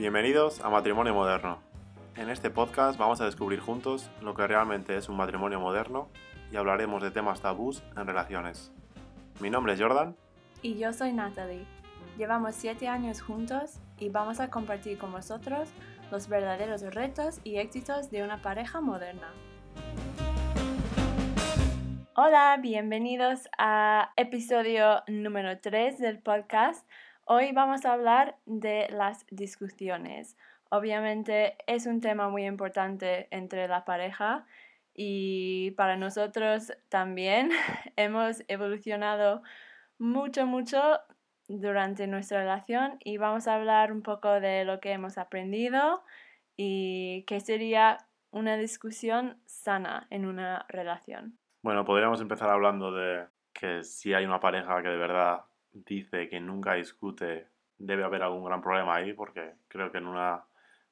Bienvenidos a Matrimonio Moderno. En este podcast vamos a descubrir juntos lo que realmente es un matrimonio moderno y hablaremos de temas tabús en relaciones. Mi nombre es Jordan. Y yo soy Natalie. Llevamos siete años juntos y vamos a compartir con vosotros los verdaderos retos y éxitos de una pareja moderna. Hola, bienvenidos a episodio número 3 del podcast. Hoy vamos a hablar de las discusiones. Obviamente es un tema muy importante entre la pareja y para nosotros también hemos evolucionado mucho, mucho durante nuestra relación y vamos a hablar un poco de lo que hemos aprendido y qué sería una discusión sana en una relación. Bueno, podríamos empezar hablando de que si hay una pareja que de verdad dice que nunca discute, debe haber algún gran problema ahí, porque creo que en una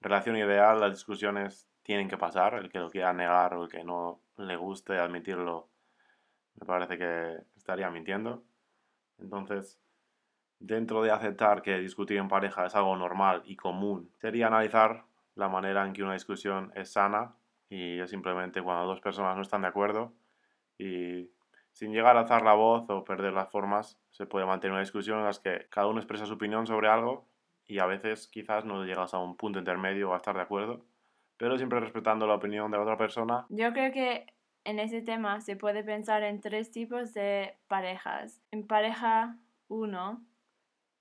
relación ideal las discusiones tienen que pasar, el que lo quiera negar o el que no le guste admitirlo, me parece que estaría mintiendo. Entonces, dentro de aceptar que discutir en pareja es algo normal y común, sería analizar la manera en que una discusión es sana y es simplemente cuando dos personas no están de acuerdo y sin llegar a alzar la voz o perder las formas, se puede mantener una discusión en la que cada uno expresa su opinión sobre algo y a veces quizás no llegas a un punto intermedio o a estar de acuerdo, pero siempre respetando la opinión de la otra persona. Yo creo que en ese tema se puede pensar en tres tipos de parejas. En pareja 1,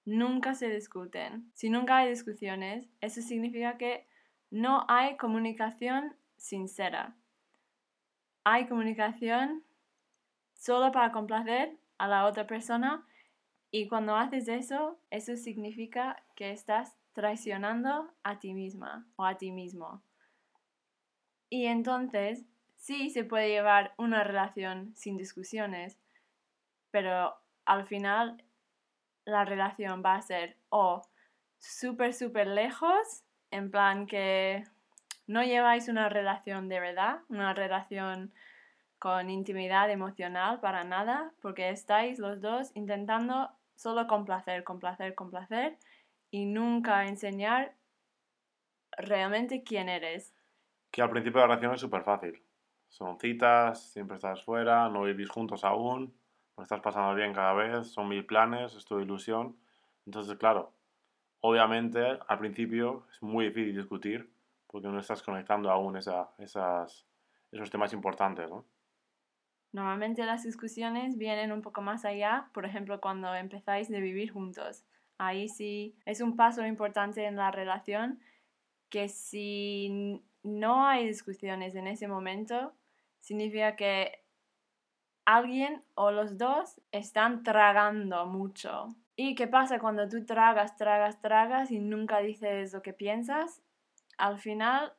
nunca se discuten. Si nunca hay discusiones, eso significa que no hay comunicación sincera. Hay comunicación solo para complacer a la otra persona y cuando haces eso, eso significa que estás traicionando a ti misma o a ti mismo. Y entonces, sí se puede llevar una relación sin discusiones, pero al final la relación va a ser o súper, súper lejos, en plan que no lleváis una relación de verdad, una relación con intimidad emocional para nada, porque estáis los dos intentando solo complacer, complacer, complacer y nunca enseñar realmente quién eres. Que al principio la relación es súper fácil. Son citas, siempre estás fuera, no vivís juntos aún, lo estás pasando bien cada vez, son mil planes, es tu ilusión. Entonces, claro, obviamente al principio es muy difícil discutir porque no estás conectando aún esa, esas, esos temas importantes, ¿no? Normalmente las discusiones vienen un poco más allá, por ejemplo, cuando empezáis de vivir juntos. Ahí sí es un paso importante en la relación que si no hay discusiones en ese momento, significa que alguien o los dos están tragando mucho. ¿Y qué pasa cuando tú tragas, tragas, tragas y nunca dices lo que piensas? Al final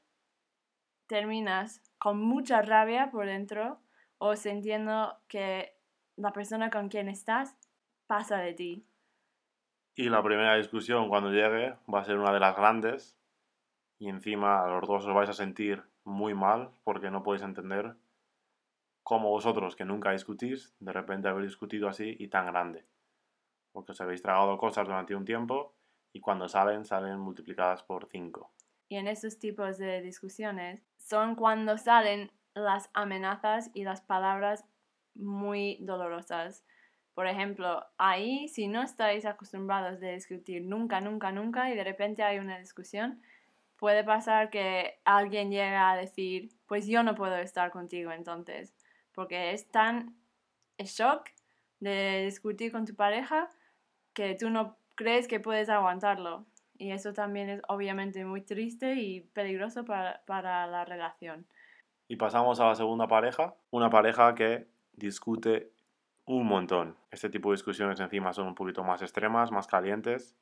terminas con mucha rabia por dentro o sintiendo que la persona con quien estás pasa de ti. Y la primera discusión cuando llegue va a ser una de las grandes y encima los dos os vais a sentir muy mal porque no podéis entender como vosotros que nunca discutís, de repente habéis discutido así y tan grande. Porque os habéis tragado cosas durante un tiempo y cuando salen, salen multiplicadas por 5. Y en estos tipos de discusiones son cuando salen las amenazas y las palabras muy dolorosas. Por ejemplo, ahí si no estáis acostumbrados de discutir nunca, nunca, nunca y de repente hay una discusión, puede pasar que alguien llegue a decir, pues yo no puedo estar contigo entonces porque es tan shock de discutir con tu pareja que tú no crees que puedes aguantarlo. Y eso también es obviamente muy triste y peligroso para, para la relación. Y pasamos a la segunda pareja, una pareja que discute un montón. Este tipo de discusiones encima son un poquito más extremas, más calientes.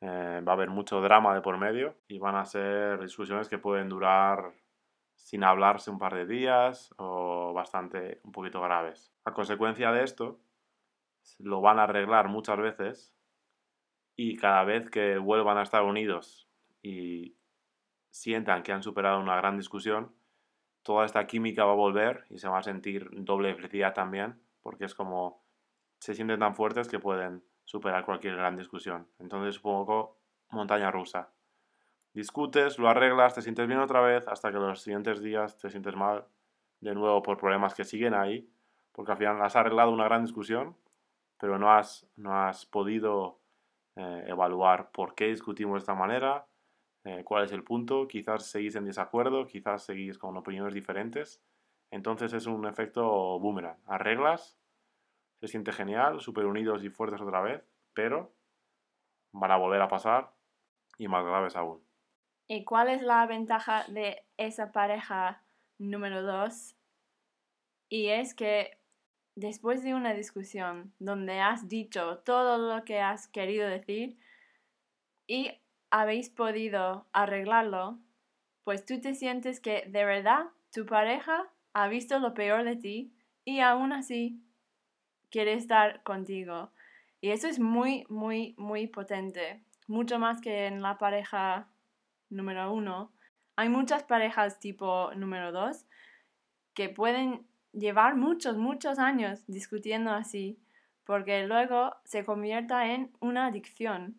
Eh, va a haber mucho drama de por medio y van a ser discusiones que pueden durar sin hablarse un par de días o bastante un poquito graves. A consecuencia de esto, lo van a arreglar muchas veces y cada vez que vuelvan a estar unidos y sientan que han superado una gran discusión, toda esta química va a volver y se va a sentir doble felicidad también, porque es como se sienten tan fuertes que pueden superar cualquier gran discusión. Entonces es un poco montaña rusa. discutes, lo arreglas, te sientes bien otra vez, hasta que los siguientes días te sientes mal de nuevo por problemas que siguen ahí, porque al final has arreglado una gran discusión, pero no has, no has podido eh, evaluar por qué discutimos de esta manera, eh, cuál es el punto, quizás seguís en desacuerdo, quizás seguís con opiniones diferentes. Entonces es un efecto boomerang. Arreglas, se siente genial, súper unidos y fuertes otra vez, pero van a volver a pasar y más graves aún. ¿Y cuál es la ventaja de esa pareja número dos? Y es que después de una discusión donde has dicho todo lo que has querido decir y habéis podido arreglarlo, pues tú te sientes que de verdad tu pareja ha visto lo peor de ti y aún así quiere estar contigo. Y eso es muy, muy, muy potente. Mucho más que en la pareja número uno. Hay muchas parejas tipo número dos que pueden llevar muchos, muchos años discutiendo así, porque luego se convierta en una adicción.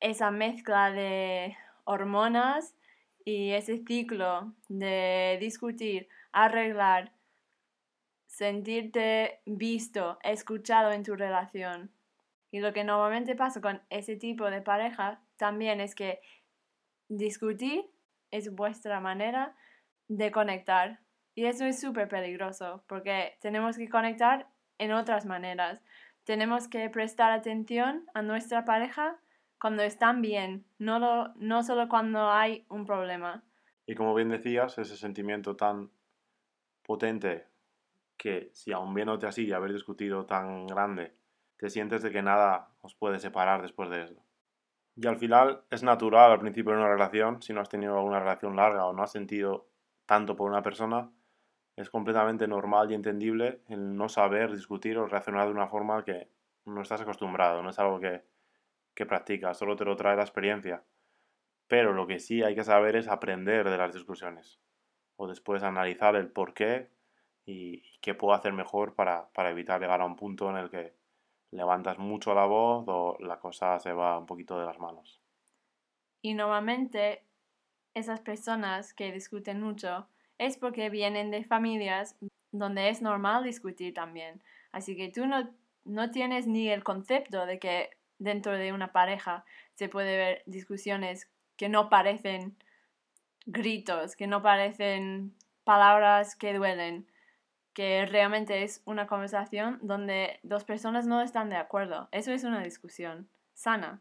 Esa mezcla de hormonas y ese ciclo de discutir, arreglar, sentirte visto, escuchado en tu relación. Y lo que normalmente pasa con ese tipo de pareja también es que discutir es vuestra manera de conectar. Y eso es súper peligroso porque tenemos que conectar en otras maneras. Tenemos que prestar atención a nuestra pareja cuando están bien, no, no solo cuando hay un problema. Y como bien decías, ese sentimiento tan potente que si aún viéndote así y haber discutido tan grande, te sientes de que nada os puede separar después de eso. Y al final es natural al principio de una relación, si no has tenido alguna relación larga o no has sentido tanto por una persona, es completamente normal y entendible el no saber discutir o reaccionar de una forma que no estás acostumbrado, no es algo que, que practicas, solo te lo trae la experiencia. Pero lo que sí hay que saber es aprender de las discusiones o después analizar el por qué y qué puedo hacer mejor para, para evitar llegar a un punto en el que levantas mucho la voz o la cosa se va un poquito de las manos. Y normalmente esas personas que discuten mucho es porque vienen de familias donde es normal discutir también. Así que tú no, no tienes ni el concepto de que dentro de una pareja se puede ver discusiones que no parecen gritos, que no parecen palabras que duelen, que realmente es una conversación donde dos personas no están de acuerdo. Eso es una discusión sana.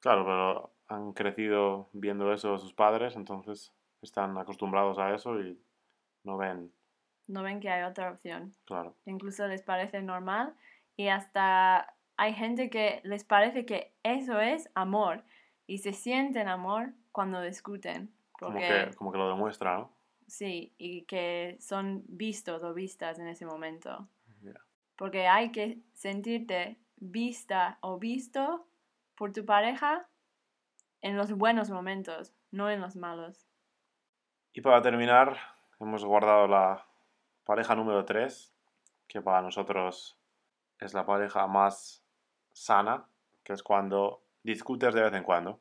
Claro, pero han crecido viendo eso sus padres, entonces están acostumbrados a eso y no ven. No ven que hay otra opción. Claro. Incluso les parece normal y hasta hay gente que les parece que eso es amor y se sienten amor cuando discuten. Como, que, como que lo demuestra, ¿no? Sí, y que son vistos o vistas en ese momento. Porque hay que sentirte vista o visto por tu pareja en los buenos momentos, no en los malos. Y para terminar, hemos guardado la pareja número 3, que para nosotros es la pareja más sana, que es cuando discutes de vez en cuando.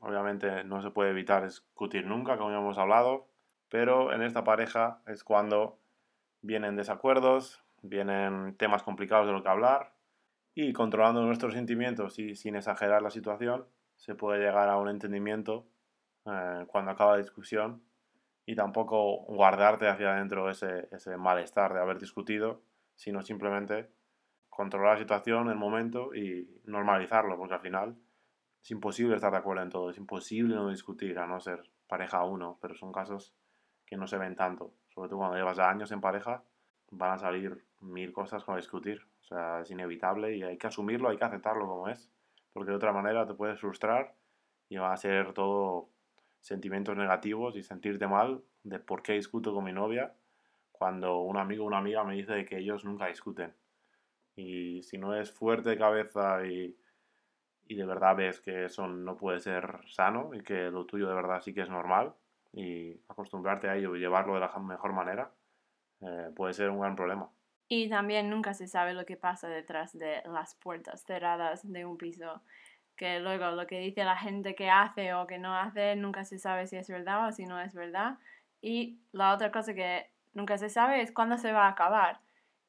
Obviamente no se puede evitar discutir nunca, como ya hemos hablado, pero en esta pareja es cuando vienen desacuerdos, vienen temas complicados de lo que hablar y controlando nuestros sentimientos y sin exagerar la situación se puede llegar a un entendimiento eh, cuando acaba la discusión y tampoco guardarte hacia adentro ese, ese malestar de haber discutido, sino simplemente controlar la situación, el momento y normalizarlo, porque al final es imposible estar de acuerdo en todo, es imposible no discutir, a no ser pareja uno, pero son casos que no se ven tanto. Sobre todo cuando llevas años en pareja, van a salir mil cosas con discutir. O sea, es inevitable y hay que asumirlo, hay que aceptarlo como es. Porque de otra manera te puedes frustrar y va a ser todo sentimientos negativos y sentirte mal de por qué discuto con mi novia cuando un amigo o una amiga me dice que ellos nunca discuten. Y si no es fuerte de cabeza y, y de verdad ves que eso no puede ser sano y que lo tuyo de verdad sí que es normal, y acostumbrarte a ello y llevarlo de la mejor manera eh, puede ser un gran problema. Y también nunca se sabe lo que pasa detrás de las puertas cerradas de un piso. que luego lo que dice la gente que hace o que no hace nunca se sabe si es verdad o si no es verdad. Y la otra cosa que nunca se sabe es cuándo se va a acabar.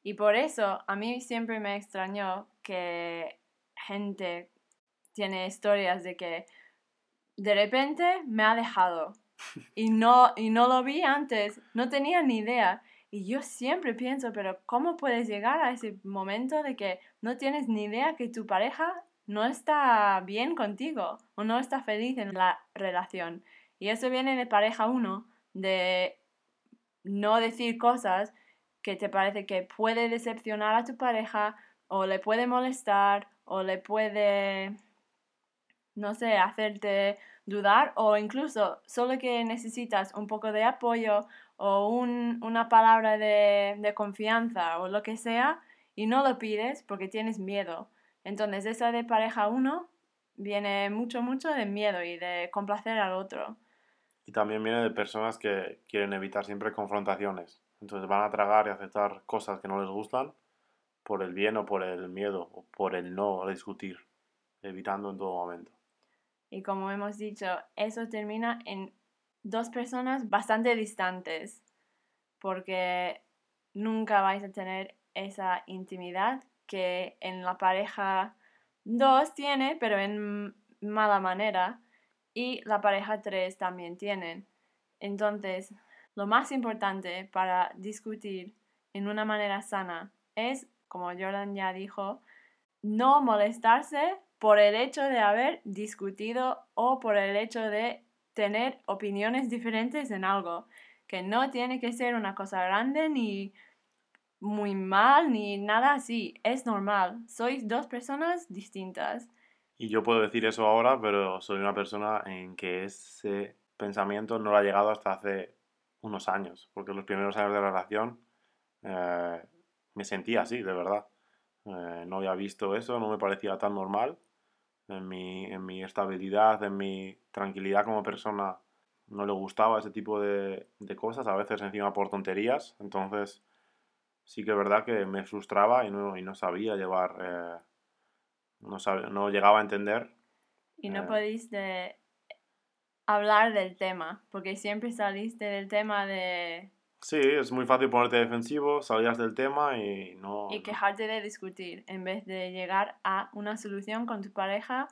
Y por eso a mí siempre me extrañó que gente tiene historias de que de repente me ha dejado y no, y no lo vi antes, no tenía ni idea. Y yo siempre pienso, pero ¿cómo puedes llegar a ese momento de que no tienes ni idea que tu pareja no está bien contigo o no está feliz en la relación? Y eso viene de pareja uno, de no decir cosas que te parece que puede decepcionar a tu pareja o le puede molestar o le puede, no sé, hacerte dudar o incluso solo que necesitas un poco de apoyo o una palabra de, confianza o lo que sea y no lo pides porque tienes miedo. Entonces esa de pareja uno viene mucho, mucho de miedo y de complacer al otro. Y también viene de personas que quieren evitar siempre confrontaciones. Entonces van a tragar y aceptar cosas que no les gustan por el bien o por el miedo o por el no discutir, evitando en todo momento. Y como hemos dicho, eso termina en dos personas bastante distantes, porque nunca vais a tener esa intimidad que en la pareja 2 tiene, pero en mala manera, y la pareja 3 también tienen. Entonces, lo más importante para discutir en una manera sana es, como Jordan ya dijo, no molestarse por el hecho de haber discutido o por el hecho de tener opiniones diferentes en algo, que no tiene que ser una cosa grande ni muy mal ni nada así, es normal, sois dos personas distintas. Y yo puedo decir eso ahora, pero soy una persona en que ese pensamiento no lo ha llegado hasta hace unos años, porque los primeros años de la relación eh, me sentía así, de verdad. Eh, no había visto eso, no me parecía tan normal en mi, en mi estabilidad, en mi tranquilidad como persona, no le gustaba ese tipo de, de cosas, a veces encima por tonterías, entonces sí que es verdad que me frustraba y no, y no sabía llevar, eh, no, no llegaba a entender. Y no eh, podéis de hablar del tema, porque siempre saliste del tema de Sí, es muy fácil ponerte defensivo, salías del tema y no... Y quejarte de discutir, en vez de llegar a una solución con tu pareja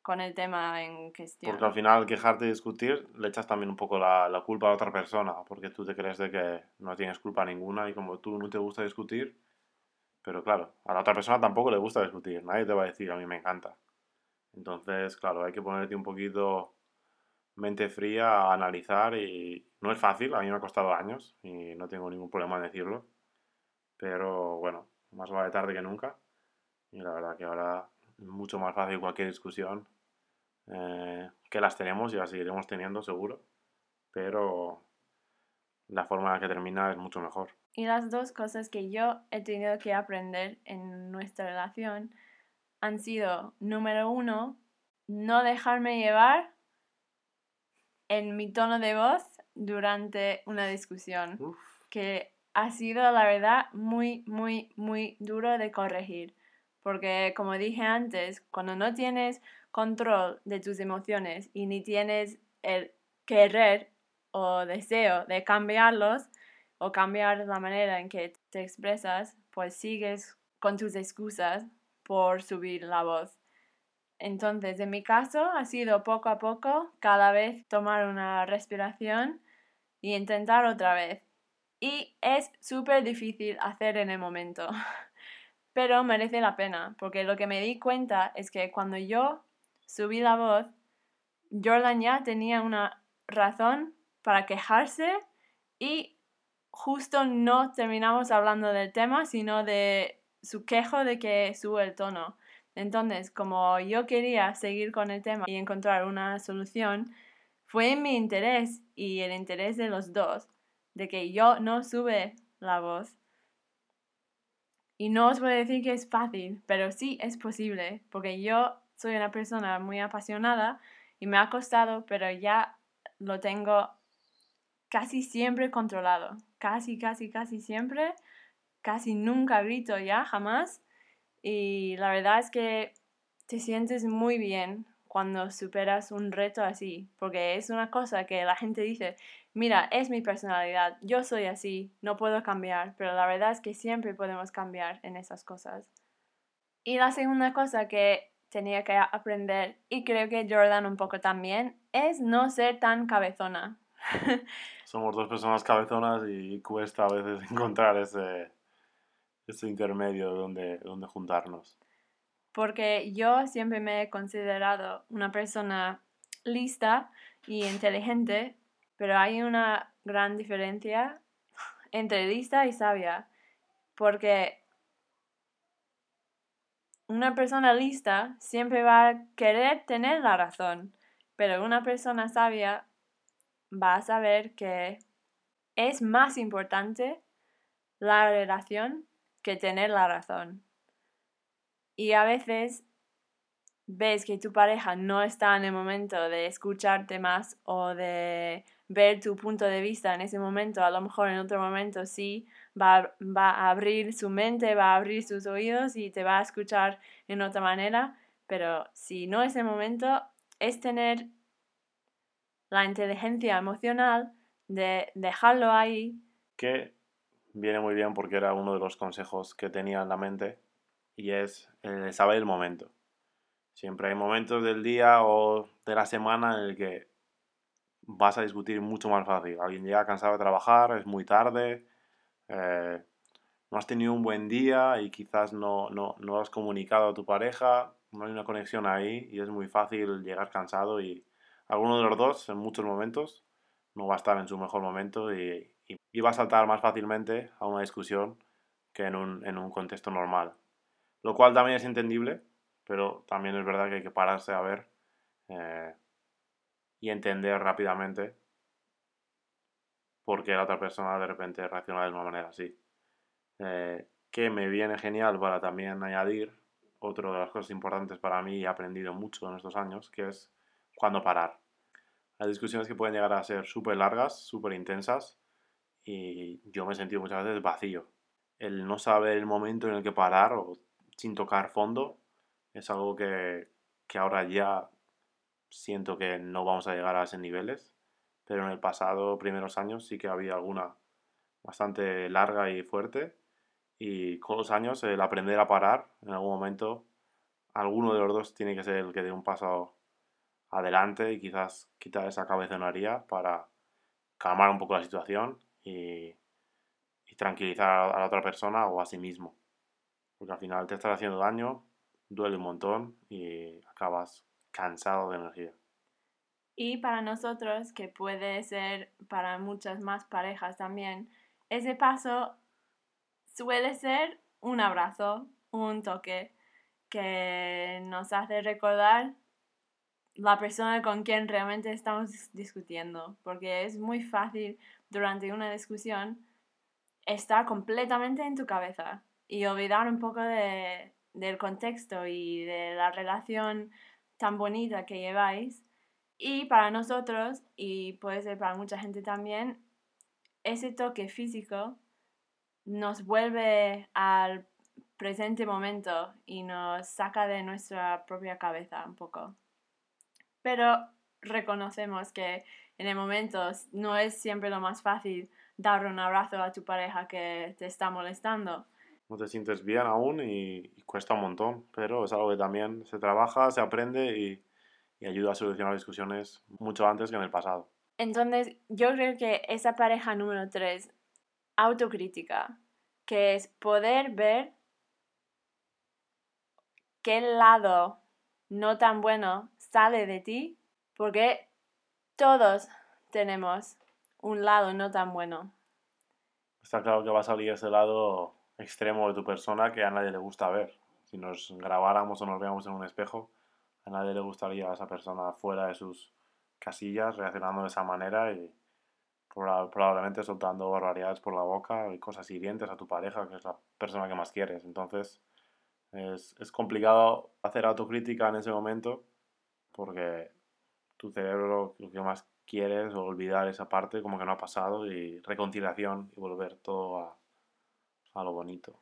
con el tema en cuestión. Porque al final quejarte y discutir le echas también un poco la, la, culpa a otra persona, porque tú te crees de que no tienes culpa ninguna y como tú no te gusta discutir, pero claro, a la otra persona tampoco le gusta discutir, nadie te va a decir a mí me encanta. Entonces, claro, hay que ponerte un poquito mente fría a analizar y no es fácil, a mí me ha costado años y no tengo ningún problema en decirlo, pero bueno, más vale tarde que nunca y la verdad que ahora es mucho más fácil cualquier discusión eh, que las tenemos y las seguiremos teniendo seguro, pero la forma en la que termina es mucho mejor. Y las dos cosas que yo he tenido que aprender en nuestra relación han sido, número uno, no dejarme llevar en mi tono de voz durante una discusión, que ha sido, la verdad, muy, muy, muy duro de corregir. Porque, como dije antes, cuando no tienes control de tus emociones y ni tienes el querer o deseo de cambiarlos o cambiar la manera en que te expresas, pues sigues con tus excusas por subir la voz. Entonces, en mi caso, ha sido poco a poco, cada vez tomar una respiración y intentar otra vez. Y es súper difícil hacer en el momento, pero merece la pena, porque lo que me di cuenta es que cuando yo subí la voz, Jordan ya tenía una razón para quejarse y justo no terminamos hablando del tema, sino de su quejo de que sube el tono. Entonces, como yo quería seguir con el tema y encontrar una solución, fue mi interés y el interés de los dos de que yo no sube la voz. Y no os voy a decir que es fácil, pero sí es posible, porque yo soy una persona muy apasionada y me ha costado, pero ya lo tengo casi siempre controlado. Casi, casi, casi siempre. Casi nunca grito ya, jamás. Y la verdad es que te sientes muy bien cuando superas un reto así, porque es una cosa que la gente dice, mira, es mi personalidad, yo soy así, no puedo cambiar, pero la verdad es que siempre podemos cambiar en esas cosas. Y la segunda cosa que tenía que aprender, y creo que Jordan un poco también, es no ser tan cabezona. Somos dos personas cabezonas y cuesta a veces encontrar ese, ese intermedio donde, donde juntarnos. Porque yo siempre me he considerado una persona lista y inteligente, pero hay una gran diferencia entre lista y sabia. Porque una persona lista siempre va a querer tener la razón, pero una persona sabia va a saber que es más importante la relación que tener la razón. Y a veces ves que tu pareja no está en el momento de escucharte más o de ver tu punto de vista en ese momento, a lo mejor en otro momento sí va, va a abrir su mente, va a abrir sus oídos y te va a escuchar en otra manera, pero si no es el momento, es tener la inteligencia emocional de dejarlo ahí. Que viene muy bien porque era uno de los consejos que tenía en la mente y es saber el momento. Siempre hay momentos del día o de la semana en el que vas a discutir mucho más fácil. Alguien llega cansado de trabajar, es muy tarde, eh, no has tenido un buen día y quizás no, no, no has comunicado a tu pareja, no hay una conexión ahí y es muy fácil llegar cansado y alguno de los dos en muchos momentos no va a estar en su mejor momento y, y, va a saltar más fácilmente a una discusión que en un, en un contexto normal. Lo cual también es entendible, pero también es verdad que hay que pararse a ver eh, y entender rápidamente por qué la otra persona de repente reacciona de una manera así. Eh, que me viene genial para también añadir otra de las cosas importantes para mí y he aprendido mucho en estos años, que es cuándo parar. Hay discusiones que pueden llegar a ser súper largas, súper intensas, y yo me he sentido muchas veces vacío. El no saber el momento en el que parar o sin tocar fondo es algo que, que ahora ya siento que no vamos a llegar a esos niveles, pero en el pasado, primeros años, sí que había alguna bastante larga y fuerte. Y con los años, el aprender a parar, en algún momento, alguno de los dos tiene que ser el que dé un paso adelante y quizás quitar esa cabezonería para calmar un poco la situación y, tranquilizar a la otra persona o a sí mismo. Porque al final te estás haciendo daño, duele un montón y acabas cansado de energía. Y para nosotros, que puede ser para muchas más parejas también, ese paso suele ser un abrazo, un toque que nos hace recordar la persona con quien realmente estamos discutiendo, porque es muy fácil durante una discusión estar completamente en tu cabeza y olvidar un poco de, del contexto y de la relación tan bonita que lleváis. Y para nosotros, y puede ser para mucha gente también, ese toque físico nos vuelve al presente momento y nos saca de nuestra propia cabeza un poco. Pero reconocemos que en el momento no es siempre lo más fácil dar un abrazo a tu pareja que te está molestando no te sientes bien aún y, cuesta un montón, pero es algo que también se trabaja, se aprende y, y ayuda a solucionar discusiones mucho antes que en el pasado. Entonces, yo creo que esa pareja número tres, autocrítica, que es poder ver qué lado no tan bueno sale de ti, porque todos tenemos un lado no tan bueno. Está claro que va a salir ese lado extremo de tu persona que a nadie le gusta ver. Si nos grabáramos o nos veamos en un espejo, a nadie le gustaría a esa persona fuera de sus casillas reaccionando de esa manera y probablemente soltando barbaridades por la boca y cosas hirientes a tu pareja, que es la persona que más quieres. Entonces es, es complicado hacer autocrítica en ese momento porque tu cerebro lo que más quieres es olvidar esa parte como que no ha pasado y reconciliación y volver todo a, a lo bonito.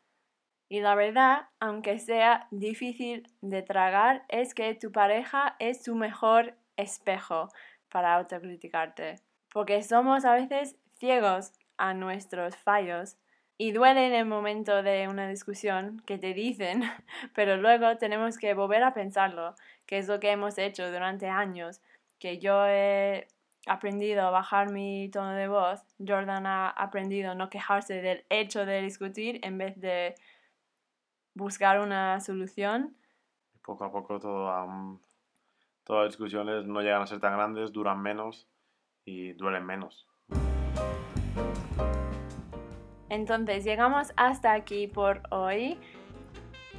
Y la verdad, aunque sea difícil de tragar, es que tu pareja es tu mejor espejo para autocriticarte. Porque somos a veces ciegos a nuestros fallos y duele en el momento de una discusión que te dicen, pero luego tenemos que volver a pensarlo, que es lo que hemos hecho durante años, que yo he aprendido a bajar mi tono de voz, Jordan ha aprendido a no quejarse del hecho de discutir en vez de buscar una solución. Poco a poco todo, todas las discusiones no llegan a ser tan grandes, duran menos y duelen menos. Entonces llegamos hasta aquí por hoy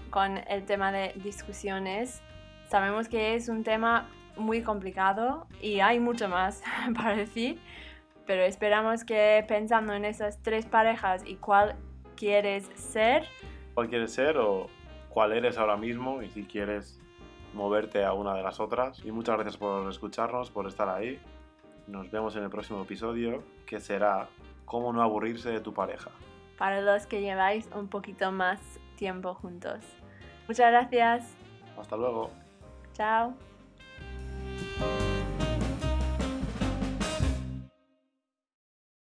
con el tema de discusiones. Sabemos que es un tema muy complicado y hay mucho más para decir, pero esperamos que pensando en esas tres parejas y cuál quieres ser. ¿Cuál quieres ser o cuál eres ahora mismo y si quieres moverte a una de las otras? Y muchas gracias por escucharnos, por estar ahí. Nos vemos en el próximo episodio que será cómo no aburrirse de tu pareja. Para los que lleváis un poquito más tiempo juntos. Muchas gracias. Hasta luego. Chao.